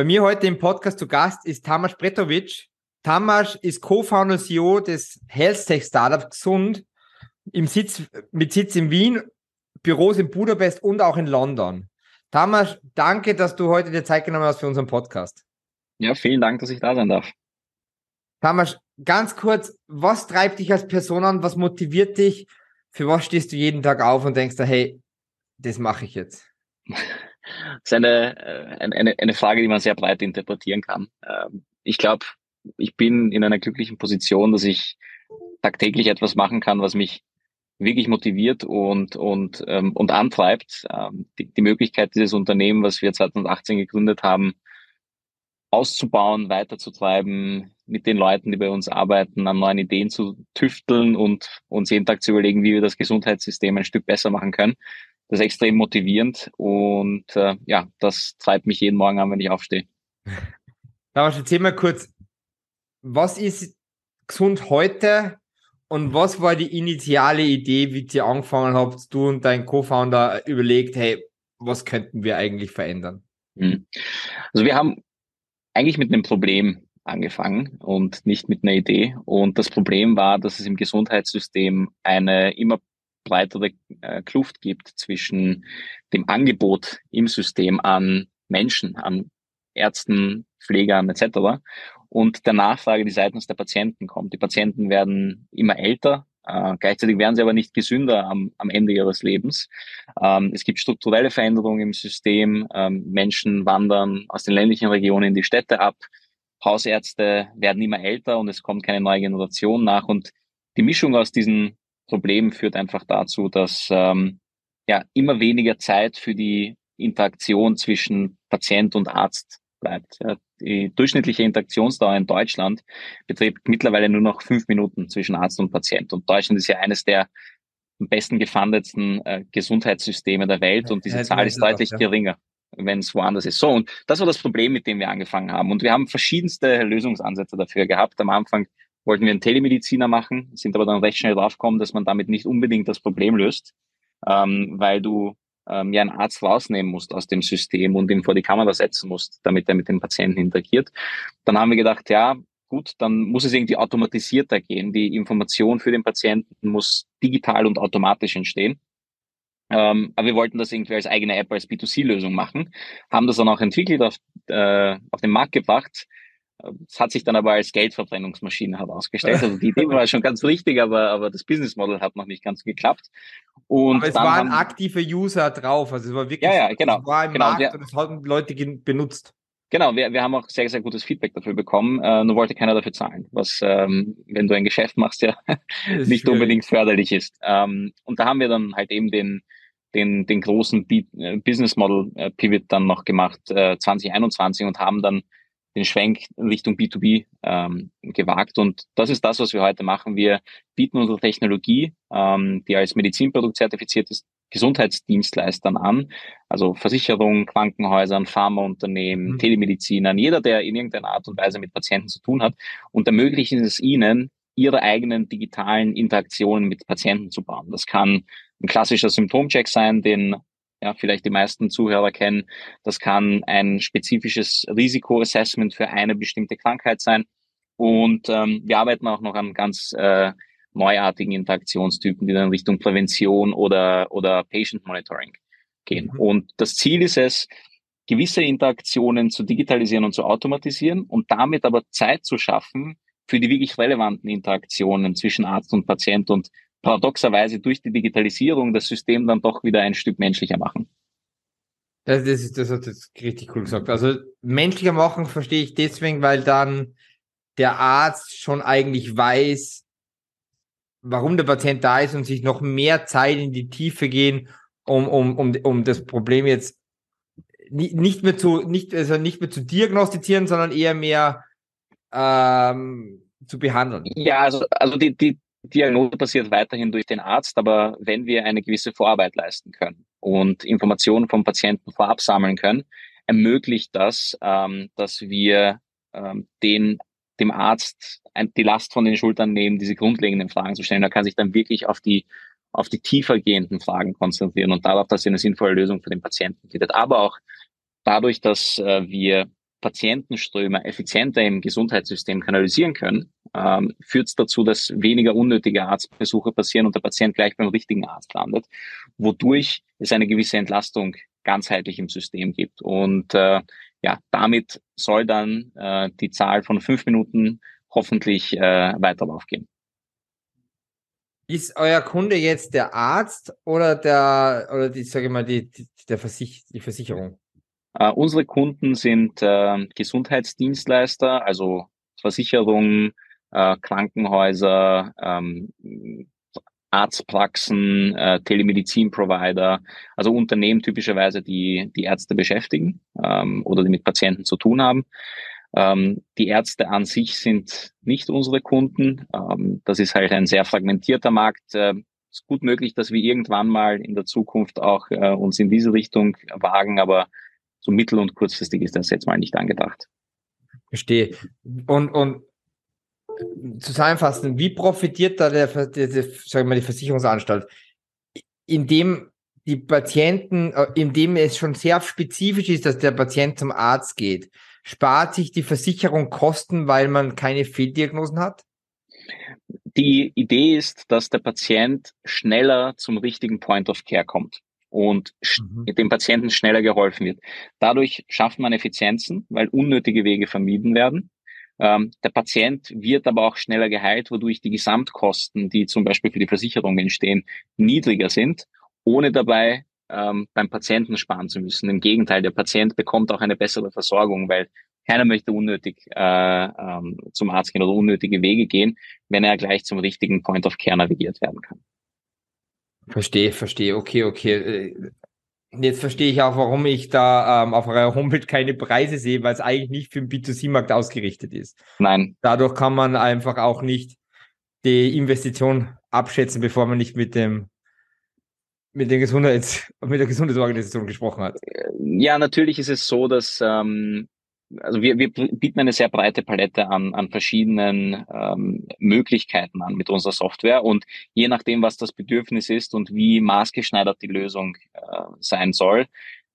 Bei mir heute im Podcast zu Gast ist Tamas Bretovic. Tamas ist Co-Founder CEO des Health Tech Startup Gesund im Sitz, mit Sitz in Wien, Büros in Budapest und auch in London. Tamas, danke, dass du heute dir Zeit genommen hast für unseren Podcast. Ja, vielen Dank, dass ich da sein darf. Tamas, ganz kurz, was treibt dich als Person an? Was motiviert dich? Für was stehst du jeden Tag auf und denkst, hey, das mache ich jetzt? Das ist eine, äh, eine, eine Frage, die man sehr breit interpretieren kann. Ähm, ich glaube, ich bin in einer glücklichen Position, dass ich tagtäglich etwas machen kann, was mich wirklich motiviert und, und, ähm, und antreibt. Ähm, die, die Möglichkeit, dieses Unternehmen, was wir 2018 gegründet haben, auszubauen, weiterzutreiben, mit den Leuten, die bei uns arbeiten, an neuen Ideen zu tüfteln und uns jeden Tag zu überlegen, wie wir das Gesundheitssystem ein Stück besser machen können. Das ist extrem motivierend und äh, ja, das treibt mich jeden Morgen an, wenn ich aufstehe. Daraus erzähl mal kurz, was ist gesund heute und was war die initiale Idee, wie ihr angefangen habt, du und dein Co-Founder überlegt, hey, was könnten wir eigentlich verändern? Hm. Also wir haben eigentlich mit einem Problem angefangen und nicht mit einer Idee. Und das Problem war, dass es im Gesundheitssystem eine immer breitere äh, Kluft gibt zwischen dem Angebot im System an Menschen, an Ärzten, Pflegern etc. und der Nachfrage, die seitens der Patienten kommt. Die Patienten werden immer älter, äh, gleichzeitig werden sie aber nicht gesünder am, am Ende ihres Lebens. Ähm, es gibt strukturelle Veränderungen im System. Ähm, Menschen wandern aus den ländlichen Regionen in die Städte ab. Hausärzte werden immer älter und es kommt keine neue Generation nach. Und die Mischung aus diesen Problemen führt einfach dazu, dass ähm, ja immer weniger Zeit für die Interaktion zwischen Patient und Arzt bleibt. Ja, die durchschnittliche Interaktionsdauer in Deutschland beträgt mittlerweile nur noch fünf Minuten zwischen Arzt und Patient. Und Deutschland ist ja eines der am besten gefundetsten äh, Gesundheitssysteme der Welt und diese Zahl ist deutlich auch, ja. geringer, wenn es woanders ist. So, und das war das Problem, mit dem wir angefangen haben. Und wir haben verschiedenste Lösungsansätze dafür gehabt. Am Anfang wollten wir einen Telemediziner machen, sind aber dann recht schnell draufgekommen, dass man damit nicht unbedingt das Problem löst, ähm, weil du ähm, ja einen Arzt rausnehmen musst aus dem System und ihn vor die Kamera setzen musst, damit er mit dem Patienten interagiert. Dann haben wir gedacht, ja, gut, dann muss es irgendwie automatisierter gehen. Die Information für den Patienten muss digital und automatisch entstehen. Ähm, aber wir wollten das irgendwie als eigene App, als B2C-Lösung machen, haben das dann auch entwickelt, auf, äh, auf den Markt gebracht, es hat sich dann aber als Geldverbrennungsmaschine herausgestellt. Also die Idee war schon ganz richtig, aber, aber das Business Model hat noch nicht ganz geklappt. Und aber es waren haben, aktive User drauf. Also es war wirklich, ja, ja, genau, es war im genau, Markt wir, und es haben Leute benutzt. Genau, wir, wir haben auch sehr, sehr gutes Feedback dafür bekommen, äh, nur wollte keiner dafür zahlen, was, ähm, wenn du ein Geschäft machst, ja nicht unbedingt förderlich ist. Ähm, und da haben wir dann halt eben den, den, den großen äh, Business Model äh, Pivot dann noch gemacht, äh, 2021 und haben dann den Schwenk Richtung B2B ähm, gewagt. Und das ist das, was wir heute machen. Wir bieten unsere Technologie, ähm, die als Medizinprodukt zertifiziert ist, Gesundheitsdienstleistern an, also Versicherungen, Krankenhäusern, Pharmaunternehmen, mhm. Telemedizinern, jeder, der in irgendeiner Art und Weise mit Patienten zu tun hat und ermöglichen es ihnen, ihre eigenen digitalen Interaktionen mit Patienten zu bauen. Das kann ein klassischer Symptomcheck sein, den ja, vielleicht die meisten Zuhörer kennen. Das kann ein spezifisches Risikoassessment für eine bestimmte Krankheit sein. Und ähm, wir arbeiten auch noch an ganz äh, neuartigen Interaktionstypen, die dann Richtung Prävention oder, oder Patient Monitoring gehen. Mhm. Und das Ziel ist es, gewisse Interaktionen zu digitalisieren und zu automatisieren und damit aber Zeit zu schaffen für die wirklich relevanten Interaktionen zwischen Arzt und Patient und paradoxerweise durch die Digitalisierung das System dann doch wieder ein Stück menschlicher machen. Das, ist, das hat jetzt richtig cool gesagt. Also menschlicher machen verstehe ich deswegen, weil dann der Arzt schon eigentlich weiß, warum der Patient da ist und sich noch mehr Zeit in die Tiefe gehen, um, um, um, um das Problem jetzt nicht mehr zu, nicht, also nicht mehr zu diagnostizieren, sondern eher mehr ähm, zu behandeln. Ja, also, also die, die, Diagnose passiert weiterhin durch den Arzt, aber wenn wir eine gewisse Vorarbeit leisten können und Informationen vom Patienten vorab sammeln können, ermöglicht das, ähm, dass wir ähm, den, dem Arzt ein, die Last von den Schultern nehmen, diese grundlegenden Fragen zu stellen. Er kann sich dann wirklich auf die, auf die tiefer gehenden Fragen konzentrieren und darauf, dass er eine sinnvolle Lösung für den Patienten findet. Aber auch dadurch, dass äh, wir Patientenströme effizienter im Gesundheitssystem kanalisieren können, ähm, führt es dazu, dass weniger unnötige Arztbesuche passieren und der Patient gleich beim richtigen Arzt landet, wodurch es eine gewisse Entlastung ganzheitlich im System gibt. Und äh, ja, damit soll dann äh, die Zahl von fünf Minuten hoffentlich äh, weiter aufgehen. Ist euer Kunde jetzt der Arzt oder der oder die, sage ich mal, die, die, der Versich die Versicherung? Uh, unsere Kunden sind äh, Gesundheitsdienstleister, also Versicherungen, äh, Krankenhäuser, ähm, Arztpraxen, äh, Telemedizin-Provider, also Unternehmen typischerweise, die die Ärzte beschäftigen ähm, oder die mit Patienten zu tun haben. Ähm, die Ärzte an sich sind nicht unsere Kunden. Ähm, das ist halt ein sehr fragmentierter Markt. Äh, ist gut möglich, dass wir irgendwann mal in der Zukunft auch äh, uns in diese Richtung wagen, aber so mittel- und kurzfristig ist das jetzt mal nicht angedacht. Verstehe. Und, und zusammenfassen, wie profitiert da der, der, der sagen wir mal, die Versicherungsanstalt? Indem die Patienten, äh, indem es schon sehr spezifisch ist, dass der Patient zum Arzt geht, spart sich die Versicherung Kosten, weil man keine Fehldiagnosen hat? Die Idee ist, dass der Patient schneller zum richtigen Point of Care kommt und mhm. dem Patienten schneller geholfen wird. Dadurch schafft man Effizienzen, weil unnötige Wege vermieden werden. Ähm, der Patient wird aber auch schneller geheilt, wodurch die Gesamtkosten, die zum Beispiel für die Versicherung entstehen, niedriger sind, ohne dabei ähm, beim Patienten sparen zu müssen. Im Gegenteil, der Patient bekommt auch eine bessere Versorgung, weil keiner möchte unnötig äh, ähm, zum Arzt gehen oder unnötige Wege gehen, wenn er gleich zum richtigen Point of Care navigiert werden kann. Verstehe, verstehe. Okay, okay. Äh, Jetzt verstehe ich auch, warum ich da ähm, auf eurer Homepage keine Preise sehe, weil es eigentlich nicht für den B2C-Markt ausgerichtet ist. Nein. Dadurch kann man einfach auch nicht die Investition abschätzen, bevor man nicht mit dem mit, den Gesundheits, mit der Gesundheitsorganisation gesprochen hat. Ja, natürlich ist es so, dass ähm, also wir, wir bieten eine sehr breite Palette an, an verschiedenen ähm, Möglichkeiten an mit unserer Software und je nachdem, was das Bedürfnis ist und wie maßgeschneidert die Lösung äh, sein soll,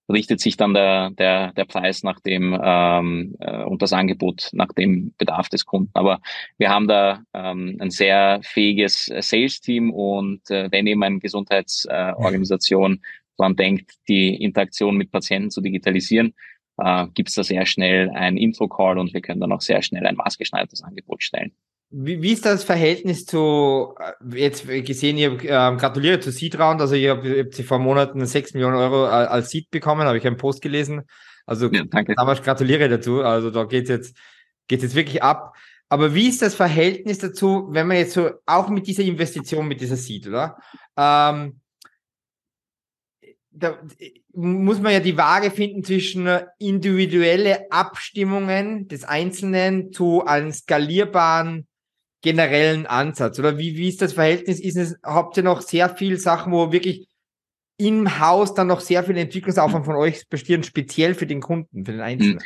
richtet sich dann der, der, der Preis nach dem ähm, äh, und das Angebot nach dem Bedarf des Kunden. Aber wir haben da ähm, ein sehr fähiges Sales-Team und äh, wenn eben eine Gesundheitsorganisation äh, daran denkt, die Interaktion mit Patienten zu digitalisieren, äh, gibt es da sehr schnell ein Info-Call und wir können dann auch sehr schnell ein maßgeschneidertes Angebot stellen. Wie, wie ist das Verhältnis zu, äh, jetzt gesehen, ihr äh, gratuliere zu Seed Round, also ihr habt, ihr habt vor Monaten 6 Millionen Euro äh, als Seed bekommen, habe ich einen Post gelesen. Also ja, danke. damals gratuliere dazu, also da geht jetzt, geht jetzt wirklich ab. Aber wie ist das Verhältnis dazu, wenn man jetzt so, auch mit dieser Investition, mit dieser Seed, oder? Ähm, da muss man ja die Waage finden zwischen individuelle Abstimmungen des Einzelnen zu einem skalierbaren generellen Ansatz? Oder wie, wie ist das Verhältnis? Ist es, habt ihr noch sehr viel Sachen, wo wirklich im Haus dann noch sehr viel Entwicklungsaufwand von euch besteht, speziell für den Kunden, für den Einzelnen?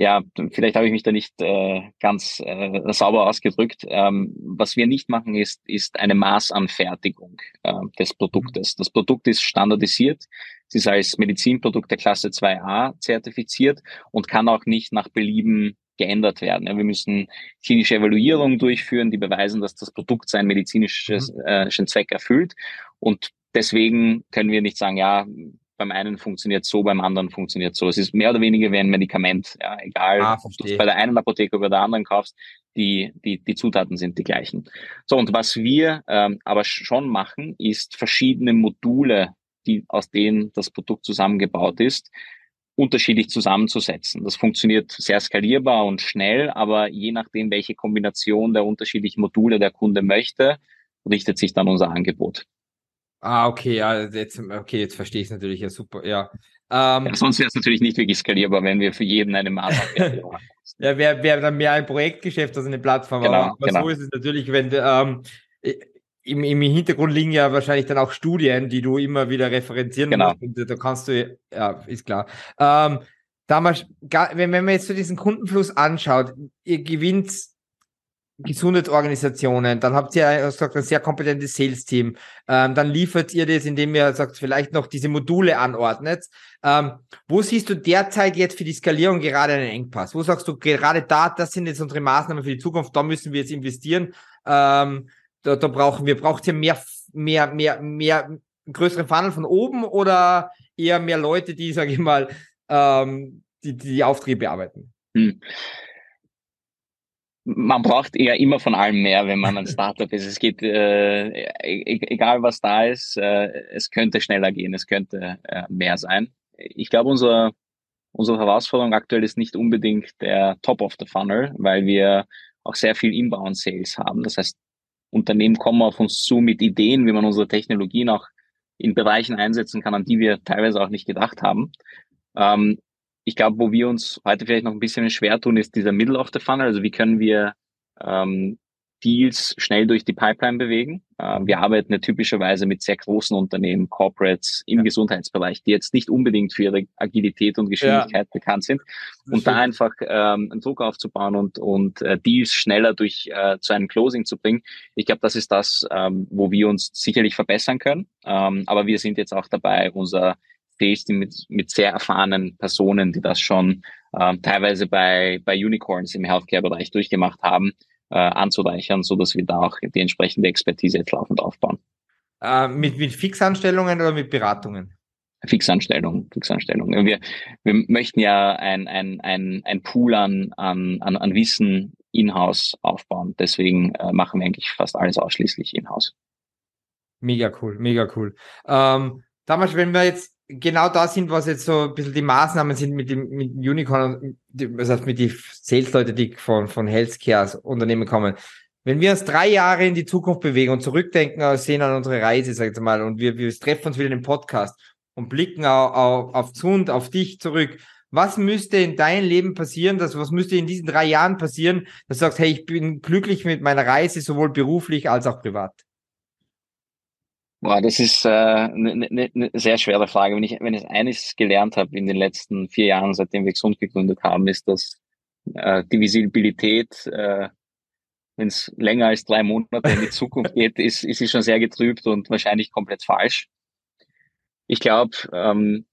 Ja, vielleicht habe ich mich da nicht äh, ganz äh, sauber ausgedrückt. Ähm, was wir nicht machen, ist, ist eine Maßanfertigung äh, des Produktes. Das Produkt ist standardisiert. Es ist als Medizinprodukt der Klasse 2a zertifiziert und kann auch nicht nach Belieben geändert werden. Ja, wir müssen klinische Evaluierungen durchführen, die beweisen, dass das Produkt seinen medizinischen mhm. äh, Zweck erfüllt. Und deswegen können wir nicht sagen, ja, beim einen funktioniert so, beim anderen funktioniert so. Es ist mehr oder weniger wie ein Medikament. Ja, egal, ah, ob du es bei der einen Apotheke oder der anderen kaufst, die, die, die Zutaten sind die gleichen. So, und was wir ähm, aber schon machen, ist verschiedene Module, die, aus denen das Produkt zusammengebaut ist, unterschiedlich zusammenzusetzen. Das funktioniert sehr skalierbar und schnell, aber je nachdem, welche Kombination der unterschiedlichen Module der Kunde möchte, richtet sich dann unser Angebot. Ah, okay, ja, jetzt, okay, jetzt verstehe ich es natürlich, ja, super, ja. Ähm, ja sonst wäre es natürlich nicht wirklich skalierbar, wenn wir für jeden eine Maßnahme Ja, wäre wär dann mehr ein Projektgeschäft als eine Plattform. Genau, aber genau. so ist es natürlich, wenn ähm, im, im Hintergrund liegen ja wahrscheinlich dann auch Studien, die du immer wieder referenzieren genau. musst. Und da kannst du, ja, ist klar. Ähm, damals, wenn, wenn man jetzt so diesen Kundenfluss anschaut, ihr gewinnt Gesundheitsorganisationen, dann habt ihr gesagt, ein sehr kompetentes Sales-Team, ähm, dann liefert ihr das, indem ihr sagt, vielleicht noch diese Module anordnet. Ähm, wo siehst du derzeit jetzt für die Skalierung gerade einen Engpass? Wo sagst du gerade da, das sind jetzt unsere Maßnahmen für die Zukunft, da müssen wir jetzt investieren. Ähm, da, da brauchen wir, braucht ihr mehr, mehr, mehr, mehr größeren Funnel von oben oder eher mehr Leute, die, sage ich mal, ähm, die, die Aufträge bearbeiten? Hm man braucht eher immer von allem mehr, wenn man ein Startup ist. Es geht, äh, e-, e-, egal was da ist, äh, es könnte schneller gehen, es könnte äh, mehr sein. Ich glaube, unser, unsere Herausforderung aktuell ist nicht unbedingt der Top of the Funnel, weil wir auch sehr viel Inbound Sales haben. Das heißt, Unternehmen kommen auf uns zu mit Ideen, wie man unsere Technologien auch in Bereichen einsetzen kann, an die wir teilweise auch nicht gedacht haben. Ähm, ich glaube, wo wir uns heute vielleicht noch ein bisschen schwer tun, ist dieser Middle of the Funnel. Also wie können wir ähm, Deals schnell durch die Pipeline bewegen. Äh, wir arbeiten ja typischerweise mit sehr großen Unternehmen, Corporates im ja. Gesundheitsbereich, die jetzt nicht unbedingt für ihre Agilität und Geschwindigkeit ja. bekannt sind. Und da einfach ähm, einen Druck aufzubauen und, und äh, Deals schneller durch äh, zu einem Closing zu bringen. Ich glaube, das ist das, ähm, wo wir uns sicherlich verbessern können. Ähm, aber wir sind jetzt auch dabei, unser Sales mit, mit sehr erfahrenen Personen, die das schon ähm, teilweise bei, bei Unicorns im Healthcare-Bereich durchgemacht haben, äh, anzureichern, so dass wir da auch die entsprechende Expertise jetzt laufend aufbauen. Äh, mit, mit Fixanstellungen oder mit Beratungen? Fixanstellung, Fixanstellung. Wir, wir möchten ja ein, ein, ein, ein Pool an, an, an Wissen in-house aufbauen. Deswegen äh, machen wir eigentlich fast alles ausschließlich in-house. Mega cool, mega cool. Ähm, damals, wenn wir jetzt genau da sind, was jetzt so ein bisschen die Maßnahmen sind mit dem mit Unicorn, das heißt mit die Sales-Leute, die von, von Healthcare-Unternehmen kommen. Wenn wir uns drei Jahre in die Zukunft bewegen und zurückdenken, äh, sehen an unsere Reise, sag ich mal, und wir, wir treffen uns wieder in den Podcast und blicken auf, auf, auf Zund, auf dich zurück. Was müsste in deinem Leben passieren, dass, was müsste in diesen drei Jahren passieren, dass du sagst, hey, ich bin glücklich mit meiner Reise, sowohl beruflich als auch privat? Boah, das ist eine äh, ne, ne, ne sehr schwere Frage. Wenn ich, wenn ich eines gelernt habe in den letzten vier Jahren, seitdem wir gesund gegründet haben, ist, dass äh, die Visibilität, äh, wenn es länger als drei Monate in die Zukunft geht, ist, ist sie schon sehr getrübt und wahrscheinlich komplett falsch. Ich glaube, ähm,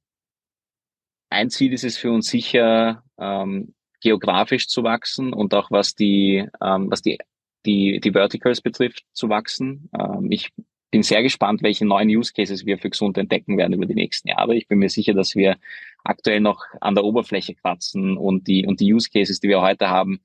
ein Ziel ist es für uns sicher, ähm, geografisch zu wachsen und auch was die, ähm, was die, die, die Verticals betrifft, zu wachsen. Ähm, ich bin sehr gespannt, welche neuen Use Cases wir für gesund entdecken werden über die nächsten Jahre. Ich bin mir sicher, dass wir aktuell noch an der Oberfläche kratzen und die, und die Use Cases, die wir heute haben,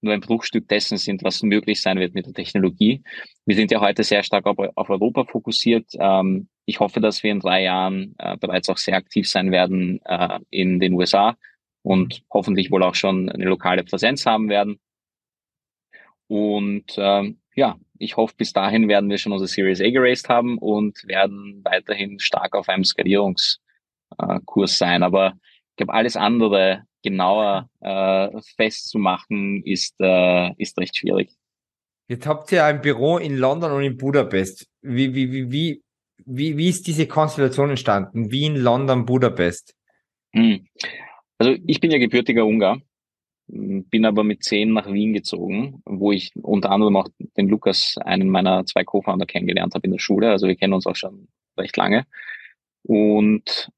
nur ein Bruchstück dessen sind, was möglich sein wird mit der Technologie. Wir sind ja heute sehr stark auf, auf Europa fokussiert. Ähm, ich hoffe, dass wir in drei Jahren äh, bereits auch sehr aktiv sein werden äh, in den USA und hoffentlich wohl auch schon eine lokale Präsenz haben werden. Und ähm, ja, ich hoffe, bis dahin werden wir schon unsere Series A geraced haben und werden weiterhin stark auf einem Skalierungskurs sein. Aber ich glaube, alles andere genauer äh, festzumachen ist, äh, ist recht schwierig. Jetzt habt ihr ein Büro in London und in Budapest. Wie, wie, wie, wie, wie, wie ist diese Konstellation entstanden? Wien, London, Budapest? Hm. Also ich bin ja gebürtiger Ungar bin aber mit zehn nach Wien gezogen, wo ich unter anderem auch den Lukas, einen meiner zwei Co-Founder, kennengelernt habe in der Schule. Also wir kennen uns auch schon recht lange. Und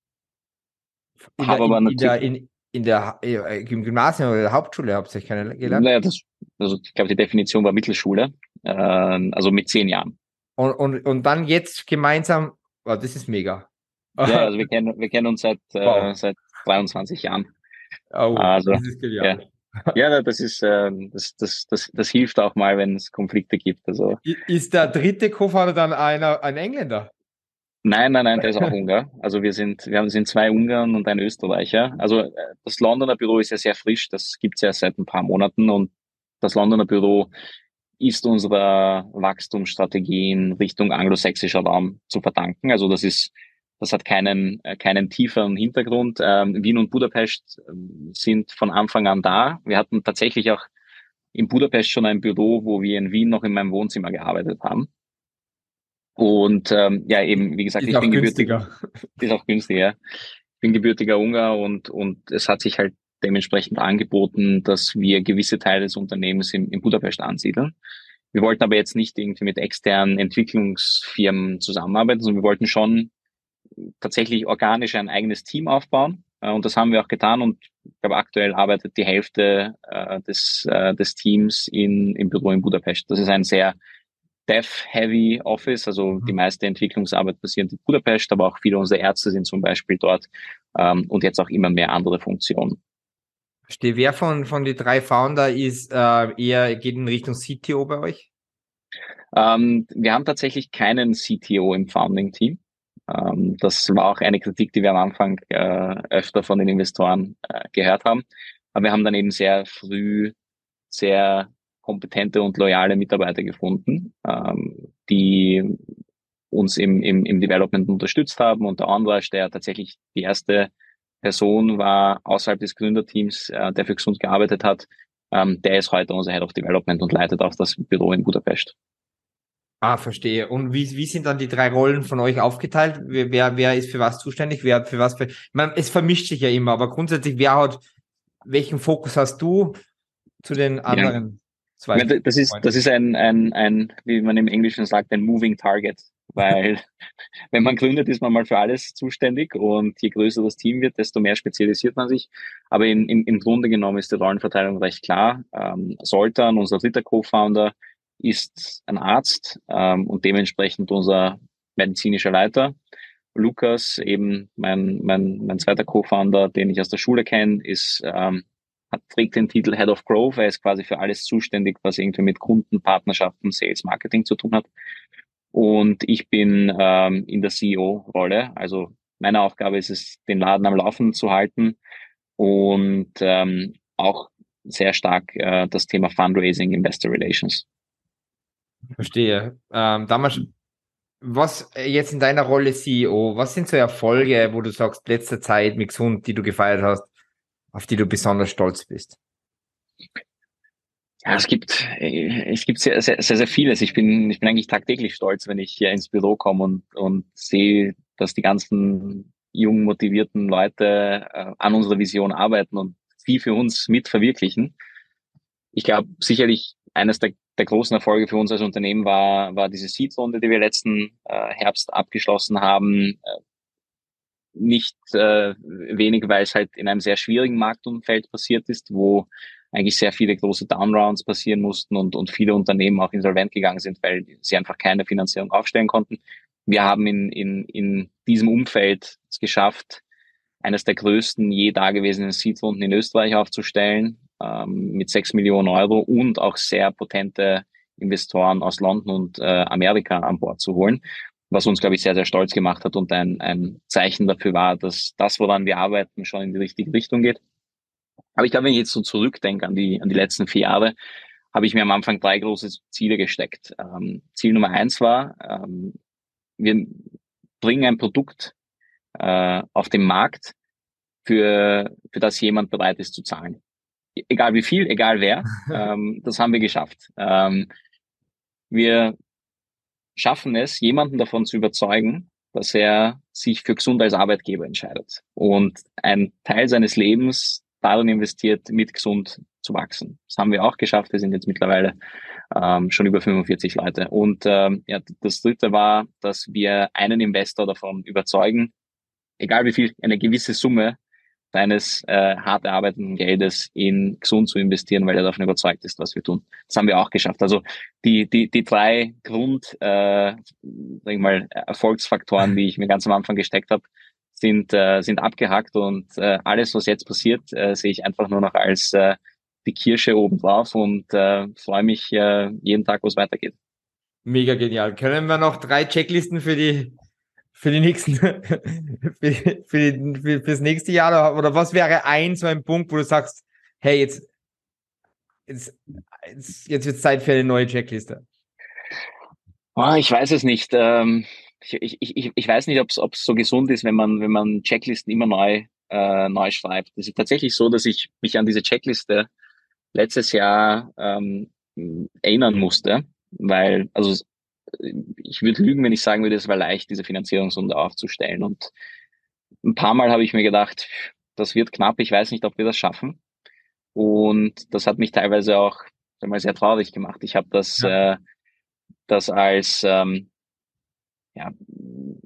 habe aber natürlich. In der, in, in der, äh, im Gymnasium oder der Hauptschule hauptsächlich kennengelernt? Naja, das, also ich glaube, die Definition war Mittelschule, äh, also mit zehn Jahren. Und, und, und dann jetzt gemeinsam, oh, das ist mega. Ja, also wir kennen, wir kennen uns seit, äh, wow. äh, seit 23 Jahren. Oh, also, das ist genial. Ja. Ja, das ist, äh, das, das, das, das hilft auch mal, wenn es Konflikte gibt. Also. Ist der dritte Co-Founder dann einer, ein Engländer? Nein, nein, nein, der ist auch Ungar. Also wir sind, wir haben, sind zwei Ungarn und ein Österreicher. Also äh, das Londoner Büro ist ja sehr frisch, das gibt's ja seit ein paar Monaten und das Londoner Büro ist unserer Wachstumsstrategie in Richtung anglosächsischer Raum zu verdanken. Also das ist das hat keinen, äh, keinen tieferen Hintergrund. Ähm, Wien und Budapest ähm, sind von Anfang an da. Wir hatten tatsächlich auch in Budapest schon ein Büro, wo wir in Wien noch in meinem Wohnzimmer gearbeitet haben. Und ähm, ja, eben, wie gesagt, ist ich bin günstiger. gebürtiger. Ist auch günstiger. Ich bin gebürtiger Ungar und, und es hat sich halt dementsprechend angeboten, dass wir gewisse Teile des Unternehmens in, in Budapest ansiedeln. Wir wollten aber jetzt nicht irgendwie mit externen Entwicklungsfirmen zusammenarbeiten, sondern wir wollten schon tatsächlich organisch ein eigenes Team aufbauen. Äh, und das haben wir auch getan. Und ich glaube, aktuell arbeitet die Hälfte äh, des, äh, des Teams in, im Büro in Budapest. Das ist ein sehr Dev-Heavy Office, also mhm. die meiste Entwicklungsarbeit passiert in Budapest, aber auch viele unserer Ärzte sind zum Beispiel dort ähm, und jetzt auch immer mehr andere Funktionen. Verstehe. Wer von, von die drei Founder ist äh, eher, geht in Richtung CTO bei euch? Ähm, wir haben tatsächlich keinen CTO im Founding-Team. Ähm, das war auch eine Kritik, die wir am Anfang äh, öfter von den Investoren äh, gehört haben. Aber wir haben dann eben sehr früh sehr kompetente und loyale Mitarbeiter gefunden, ähm, die uns im, im, im Development unterstützt haben. Und der Anwasch, der tatsächlich die erste Person war außerhalb des Gründerteams, äh, der für gesund gearbeitet hat, ähm, der ist heute unser Head of Development und leitet auch das Büro in Budapest. Ah, verstehe. Und wie, wie sind dann die drei Rollen von euch aufgeteilt? Wer, wer ist für was zuständig? Wer für was? Für, ich meine, es vermischt sich ja immer, aber grundsätzlich, wer hat, welchen Fokus hast du zu den anderen ja. zwei? Das ist, das ist ein, ein, ein, wie man im Englischen sagt, ein Moving Target. Weil, wenn man gründet, ist man mal für alles zuständig und je größer das Team wird, desto mehr spezialisiert man sich. Aber in, in, im Grunde genommen ist die Rollenverteilung recht klar. Ähm, Soltan, unser dritter Co-Founder, ist ein Arzt ähm, und dementsprechend unser medizinischer Leiter. Lukas, eben mein, mein, mein zweiter Co-Founder, den ich aus der Schule kenne, ist, ähm, hat, trägt den Titel Head of Growth. Er ist quasi für alles zuständig, was irgendwie mit Kunden, Partnerschaften, Sales, Marketing zu tun hat. Und ich bin ähm, in der CEO-Rolle. Also meine Aufgabe ist es, den Laden am Laufen zu halten und ähm, auch sehr stark äh, das Thema Fundraising, Investor Relations. Verstehe. Ähm, damals, was jetzt in deiner Rolle CEO, was sind so Erfolge, wo du sagst, letzter Zeit mit Gesund, die du gefeiert hast, auf die du besonders stolz bist? Ja, es gibt, es gibt sehr, sehr, sehr, sehr vieles. Ich bin, ich bin eigentlich tagtäglich stolz, wenn ich hier ins Büro komme und, und sehe, dass die ganzen jungen, motivierten Leute äh, an unserer Vision arbeiten und viel für uns mit verwirklichen. Ich glaube, sicherlich eines der der großen Erfolge für uns als Unternehmen war, war diese Seed-Runde, die wir letzten äh, Herbst abgeschlossen haben. Äh, nicht äh, wenig, weil es halt in einem sehr schwierigen Marktumfeld passiert ist, wo eigentlich sehr viele große Downrounds passieren mussten und, und viele Unternehmen auch insolvent gegangen sind, weil sie einfach keine Finanzierung aufstellen konnten. Wir haben in, in, in diesem Umfeld es geschafft, eines der größten je dagewesenen Seed-Runden in Österreich aufzustellen ähm, mit sechs Millionen Euro und auch sehr potente Investoren aus London und äh, Amerika an Bord zu holen, was uns, glaube ich, sehr, sehr stolz gemacht hat und ein, ein Zeichen dafür war, dass das, woran wir arbeiten, schon in die richtige Richtung geht. Aber ich glaube, wenn ich jetzt so zurückdenke an die, an die letzten vier Jahre, habe ich mir am Anfang drei große Ziele gesteckt. Ähm, Ziel Nummer eins war, ähm, wir bringen ein Produkt äh, auf den Markt, für, für das jemand bereit ist zu zahlen egal wie viel, egal wer, ähm, das haben wir geschafft. Ähm, wir schaffen es, jemanden davon zu überzeugen, dass er sich für gesund als Arbeitgeber entscheidet und ein Teil seines Lebens darin investiert, mit gesund zu wachsen. Das haben wir auch geschafft. Wir sind jetzt mittlerweile ähm, schon über 45 Leute. Und ähm, ja, das Dritte war, dass wir einen Investor davon überzeugen, egal wie viel, eine gewisse Summe deines äh, hart erarbeiteten Geldes in gesund zu investieren, weil er davon überzeugt ist, was wir tun. Das haben wir auch geschafft. Also die, die, die drei Grund, äh, sag ich mal, Erfolgsfaktoren, die ich mir ganz am Anfang gesteckt habe, sind, äh, sind abgehackt und äh, alles, was jetzt passiert, äh, sehe ich einfach nur noch als äh, die Kirsche obendrauf und äh, freue mich äh, jeden Tag, wo es weitergeht. Mega genial. Können wir noch drei Checklisten für die für die nächsten, für, für, die, für, fürs nächste Jahr oder was wäre ein so ein Punkt, wo du sagst, hey, jetzt, jetzt, jetzt, jetzt wird Zeit für eine neue Checkliste? Oh, ich weiß es nicht. Ähm, ich, ich, ich, ich weiß nicht, ob es so gesund ist, wenn man, wenn man Checklisten immer neu, äh, neu schreibt. Es ist tatsächlich so, dass ich mich an diese Checkliste letztes Jahr ähm, erinnern musste, weil, also ich würde lügen, wenn ich sagen würde, es war leicht, diese Finanzierungsrunde aufzustellen. Und ein paar Mal habe ich mir gedacht, das wird knapp, ich weiß nicht, ob wir das schaffen. Und das hat mich teilweise auch mal, sehr traurig gemacht. Ich habe das, ja. äh, das als ähm, ja,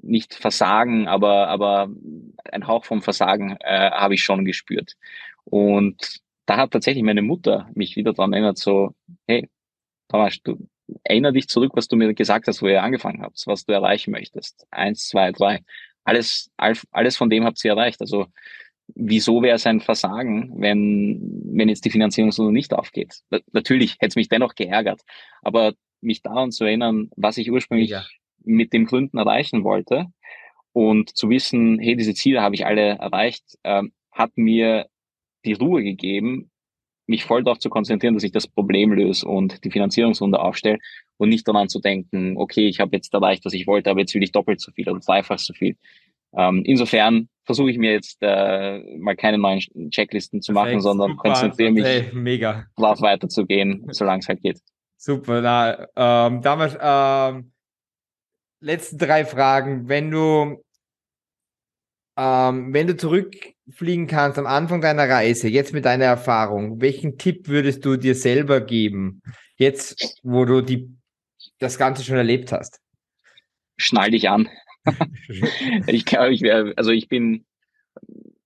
nicht Versagen, aber, aber ein Hauch vom Versagen äh, habe ich schon gespürt. Und da hat tatsächlich meine Mutter mich wieder daran erinnert, so, hey, Thomas, du erinner dich zurück, was du mir gesagt hast, wo ihr angefangen habt, was du erreichen möchtest. Eins, zwei, drei. Alles, alles von dem habt ihr erreicht. Also wieso wäre es ein Versagen, wenn, wenn jetzt die Finanzierungsrunde nicht aufgeht? Natürlich hätte es mich dennoch geärgert, aber mich daran zu erinnern, was ich ursprünglich ja. mit dem Gründen erreichen wollte und zu wissen, hey, diese Ziele habe ich alle erreicht, äh, hat mir die Ruhe gegeben, mich voll darauf zu konzentrieren, dass ich das Problem löse und die Finanzierungsrunde aufstelle und nicht daran zu denken, okay, ich habe jetzt erreicht, was ich wollte, aber jetzt will ich doppelt so viel oder dreifach so viel. Ähm, insofern versuche ich mir jetzt äh, mal keine neuen Checklisten zu Perfekt, machen, sondern super, konzentriere mich hey, mega. darauf weiterzugehen, solange es halt geht. Super, na, ähm, damals, ähm, letzten drei Fragen. Wenn du, ähm, wenn du zurückfliegen kannst am Anfang deiner Reise, jetzt mit deiner Erfahrung, welchen Tipp würdest du dir selber geben, jetzt, wo du die, das Ganze schon erlebt hast? Schnall dich an. ich glaube, ich wäre, also ich bin,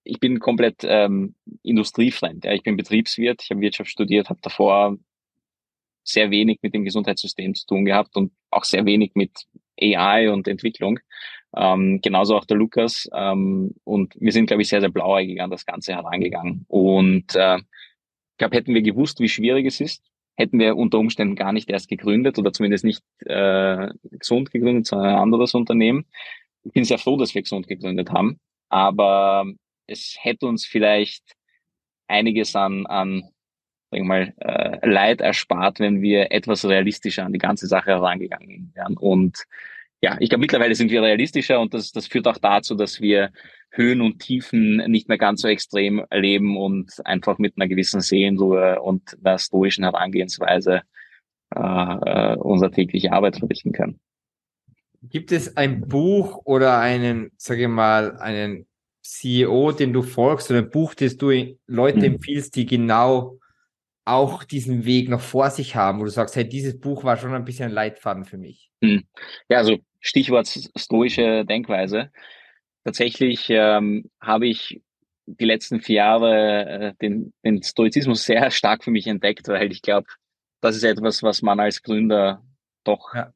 ich bin komplett ähm, industriefremd. Ja. Ich bin Betriebswirt, ich habe Wirtschaft studiert, habe davor sehr wenig mit dem Gesundheitssystem zu tun gehabt und auch sehr wenig mit AI und Entwicklung. Ähm, genauso auch der Lukas. Ähm, und wir sind, glaube ich, sehr, sehr blauäugig an das Ganze herangegangen. Und äh, ich glaube, hätten wir gewusst, wie schwierig es ist, hätten wir unter Umständen gar nicht erst gegründet oder zumindest nicht äh, gesund gegründet, sondern ein anderes Unternehmen. Ich bin sehr froh, dass wir gesund gegründet haben, aber es hätte uns vielleicht einiges an, an sag ich mal, äh, Leid erspart, wenn wir etwas realistischer an die ganze Sache herangegangen wären. Und ja, ich glaube, mittlerweile sind wir realistischer und das, das führt auch dazu, dass wir Höhen und Tiefen nicht mehr ganz so extrem erleben und einfach mit einer gewissen Seelenruhe und einer stoischen Herangehensweise äh, unsere tägliche Arbeit verrichten können. Gibt es ein Buch oder einen, sage ich mal, einen CEO, den du folgst oder ein Buch, das du Leute hm. empfiehlst, die genau auch diesen Weg noch vor sich haben, wo du sagst, hey, dieses Buch war schon ein bisschen ein Leitfaden für mich? Hm. Ja, also Stichwort stoische Denkweise. Tatsächlich ähm, habe ich die letzten vier Jahre äh, den, den Stoizismus sehr stark für mich entdeckt, weil ich glaube, das ist etwas, was man als Gründer doch ja.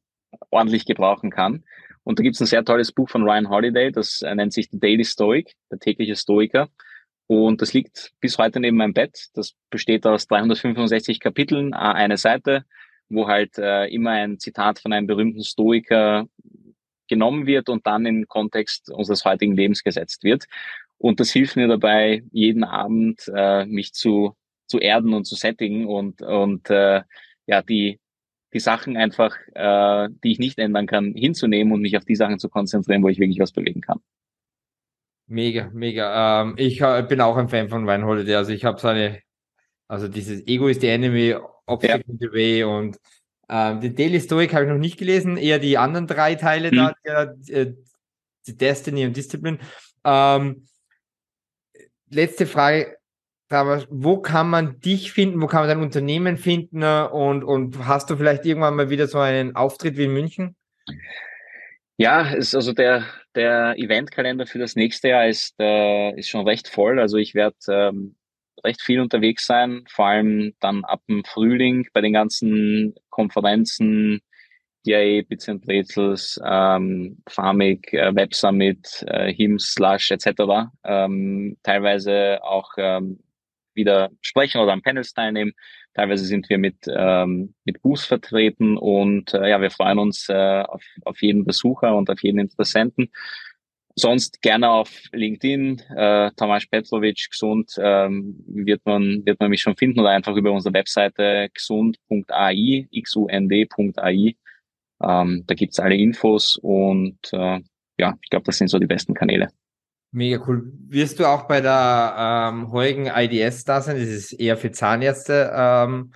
ordentlich gebrauchen kann. Und da gibt es ein sehr tolles Buch von Ryan Holiday, das äh, nennt sich The Daily Stoic, der tägliche Stoiker. Und das liegt bis heute neben meinem Bett. Das besteht aus 365 Kapiteln, eine Seite, wo halt äh, immer ein Zitat von einem berühmten Stoiker genommen wird und dann in Kontext unseres heutigen Lebens gesetzt wird. Und das hilft mir dabei, jeden Abend äh, mich zu, zu erden und zu sättigen und, und äh, ja, die, die Sachen einfach, äh, die ich nicht ändern kann, hinzunehmen und mich auf die Sachen zu konzentrieren, wo ich wirklich was bewegen kann. Mega, mega. Ähm, ich äh, bin auch ein Fan von Holiday. Also ich habe seine, also dieses Ego is the enemy, Obstacle ja. the way und ähm, den Daily Stoic habe ich noch nicht gelesen, eher die anderen drei Teile mhm. da, äh, die Destiny und Discipline. Ähm, letzte Frage, wo kann man dich finden, wo kann man dein Unternehmen finden und, und hast du vielleicht irgendwann mal wieder so einen Auftritt wie in München? Ja, ist also der, der Eventkalender für das nächste Jahr ist, äh, ist schon recht voll. Also ich werde ähm, recht viel unterwegs sein, vor allem dann ab dem Frühling bei den ganzen Konferenzen, DIA, Bits and Brezels, ähm, Farmig, äh, Web Summit, äh, HIMS, Slush etc. Ähm, teilweise auch ähm, wieder sprechen oder an Panels teilnehmen. Teilweise sind wir mit, ähm, mit Booths vertreten und äh, ja, wir freuen uns äh, auf, auf jeden Besucher und auf jeden Interessenten. Sonst gerne auf LinkedIn, äh, Tomasz Petrovic, gesund, ähm, wird man, wird man mich schon finden oder einfach über unsere Webseite gesund.ai, xund.ai. Ähm, da gibt's alle Infos und äh, ja, ich glaube, das sind so die besten Kanäle. Mega cool. Wirst du auch bei der ähm, heutigen IDS da sein? Das ist eher für Zahnärzte. Ähm.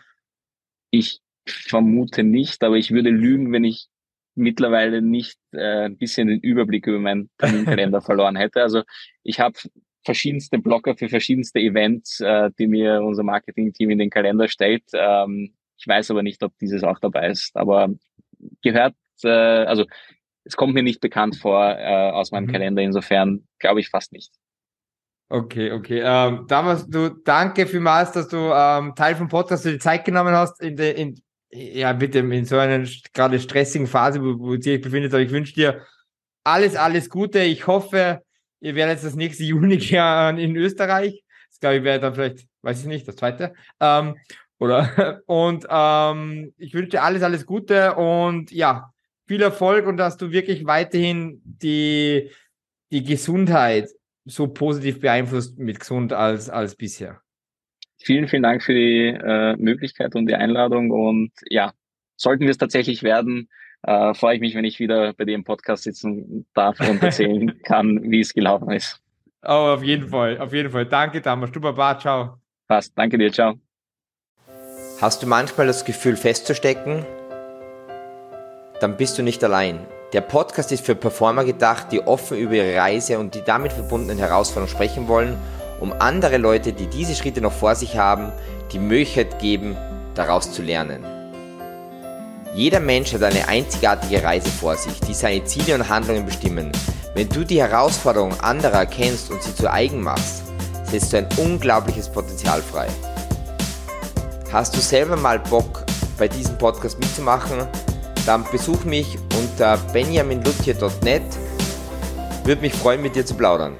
Ich vermute nicht, aber ich würde lügen, wenn ich mittlerweile nicht äh, ein bisschen den Überblick über meinen Terminkalender verloren hätte. Also ich habe verschiedenste Blocker für verschiedenste Events, äh, die mir unser Marketing-Team in den Kalender stellt. Ähm, ich weiß aber nicht, ob dieses auch dabei ist. Aber gehört, äh, also es kommt mir nicht bekannt vor äh, aus meinem mhm. Kalender. Insofern glaube ich fast nicht. Okay, okay. Ähm, damals, du danke vielmals, dass du ähm, Teil vom Podcast die Zeit genommen hast in, de, in ja bitte in so einer gerade stressigen Phase, wo, wo du dich befindest. Aber ich wünsche dir alles, alles Gute. Ich hoffe, ihr werdet das nächste Juni-Jahr in Österreich. Das glaube ich wäre dann vielleicht, weiß ich nicht, das zweite. Ähm, oder und ähm, ich wünsche dir alles, alles Gute und ja, viel Erfolg und dass du wirklich weiterhin die, die Gesundheit so positiv beeinflusst mit gesund als, als bisher. Vielen, vielen Dank für die äh, Möglichkeit und die Einladung. Und ja, sollten wir es tatsächlich werden, äh, freue ich mich, wenn ich wieder bei dir im Podcast sitzen darf und erzählen kann, wie es gelaufen ist. Oh, auf jeden Fall, auf jeden Fall. Danke, Thomas. Du Baba, ciao. Passt, danke dir, ciao. Hast du manchmal das Gefühl festzustecken? Dann bist du nicht allein. Der Podcast ist für Performer gedacht, die offen über ihre Reise und die damit verbundenen Herausforderungen sprechen wollen, um andere Leute, die diese Schritte noch vor sich haben, die Möglichkeit geben, daraus zu lernen. Jeder Mensch hat eine einzigartige Reise vor sich, die seine Ziele und Handlungen bestimmen. Wenn du die Herausforderungen anderer erkennst und sie zu eigen machst, setzt du ein unglaubliches Potenzial frei. Hast du selber mal Bock, bei diesem Podcast mitzumachen? Dann besuch mich unter benjaminlutje.net. Würde mich freuen, mit dir zu plaudern.